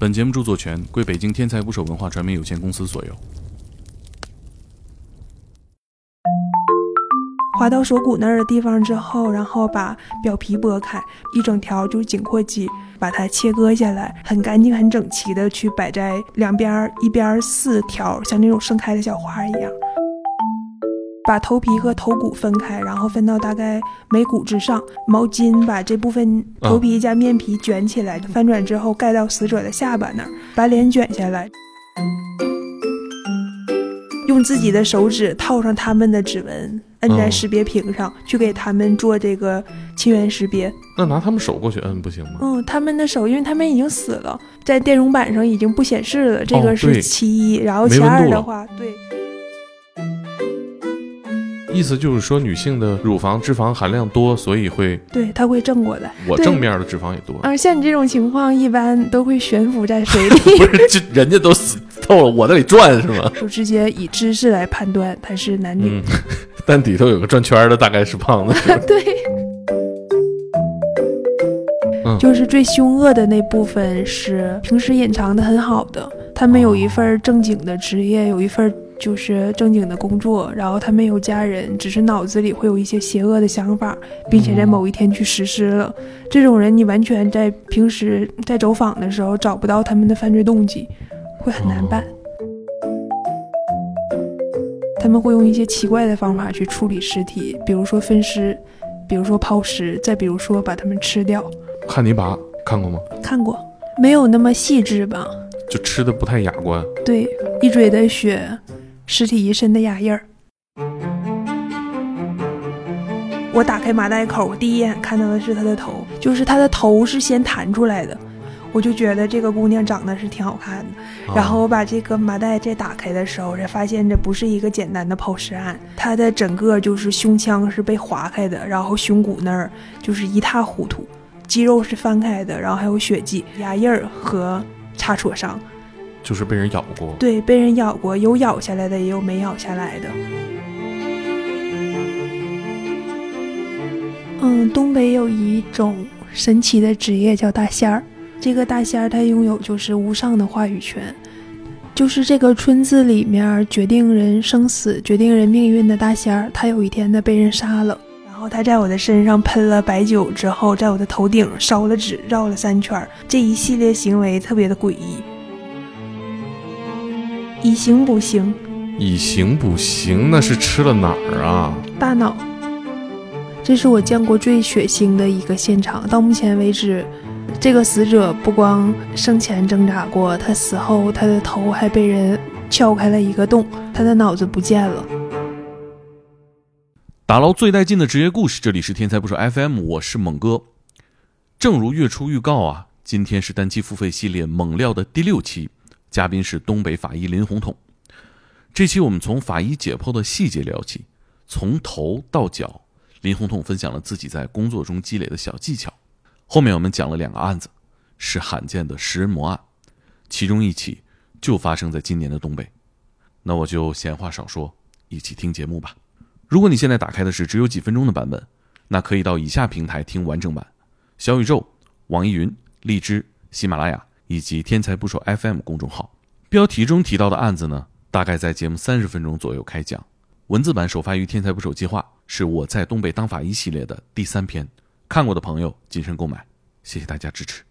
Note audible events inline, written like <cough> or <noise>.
本节目著作权归北京天才捕手文化传媒有限公司所有。划到锁骨那儿的地方之后，然后把表皮剥开，一整条就是颈阔肌，把它切割下来，很干净、很整齐的去摆在两边儿，一边四条，像那种盛开的小花一样。把头皮和头骨分开，然后分到大概眉骨之上，毛巾把这部分头皮加面皮卷起来，翻转之后盖到死者的下巴那儿，把脸卷下来，用自己的手指套上他们的指纹，摁在识别屏上，去给他们做这个亲缘识别。那拿他们手过去摁不行吗？嗯，他们的手，因为他们已经死了，在电容板上已经不显示了，这哦个是其一，然后其二的话，对。意思就是说，女性的乳房脂肪含量多，所以会对，它会正过来。我正面的脂肪也多。啊，像你这种情况，一般都会悬浮在水里，<laughs> 不是，这人家都死透了，我在里转是吗？就直接以姿势来判断他是男女。嗯，但底头有个转圈的，大概是胖子。<laughs> 对，嗯 <laughs> 就是最凶恶的那部分是平时隐藏的很好的，他们有一份正经的职业，有一份就是正经的工作，然后他没有家人，只是脑子里会有一些邪恶的想法，并且在某一天去实施了。这种人，你完全在平时在走访的时候找不到他们的犯罪动机，会很难办。他们会用一些奇怪的方法去处理尸体，比如说分尸，比如说抛尸，再比如说把他们吃掉。汉尼拔看过吗？看过，没有那么细致吧？就吃的不太雅观。对，一嘴的血，尸体一身的牙印儿。我打开麻袋口，第一眼看到的是她的头，就是她的头是先弹出来的，我就觉得这个姑娘长得是挺好看的。然后我把这个麻袋再打开的时候，才发现这不是一个简单的抛尸案，她的整个就是胸腔是被划开的，然后胸骨那儿就是一塌糊涂，肌肉是翻开的，然后还有血迹、牙印儿和擦挫伤。就是被人咬过。对，被人咬过，有咬下来的，也有没咬下来的。嗯，东北有一种神奇的职业叫大仙儿，这个大仙儿他拥有就是无上的话语权，就是这个村子里面决定人生死、决定人命运的大仙儿，他有一天他被人杀了。然后他在我的身上喷了白酒之后，在我的头顶烧了纸，绕了三圈儿，这一系列行为特别的诡异。以形补形，以形补形，那是吃了哪儿啊？大脑。这是我见过最血腥的一个现场。到目前为止，这个死者不光生前挣扎过，他死后他的头还被人撬开了一个洞，他的脑子不见了。打捞最带劲的职业故事，这里是天才不说 FM，我是猛哥。正如月初预告啊，今天是单期付费系列《猛料》的第六期，嘉宾是东北法医林红统。这期我们从法医解剖的细节聊起，从头到脚，林红统分享了自己在工作中积累的小技巧。后面我们讲了两个案子，是罕见的食人魔案，其中一起就发生在今年的东北。那我就闲话少说，一起听节目吧。如果你现在打开的是只有几分钟的版本，那可以到以下平台听完整版：小宇宙、网易云、荔枝、喜马拉雅以及天才捕手 FM 公众号。标题中提到的案子呢，大概在节目三十分钟左右开讲。文字版首发于天才捕手计划，是我在东北当法医系列的第三篇。看过的朋友谨慎购买，谢谢大家支持。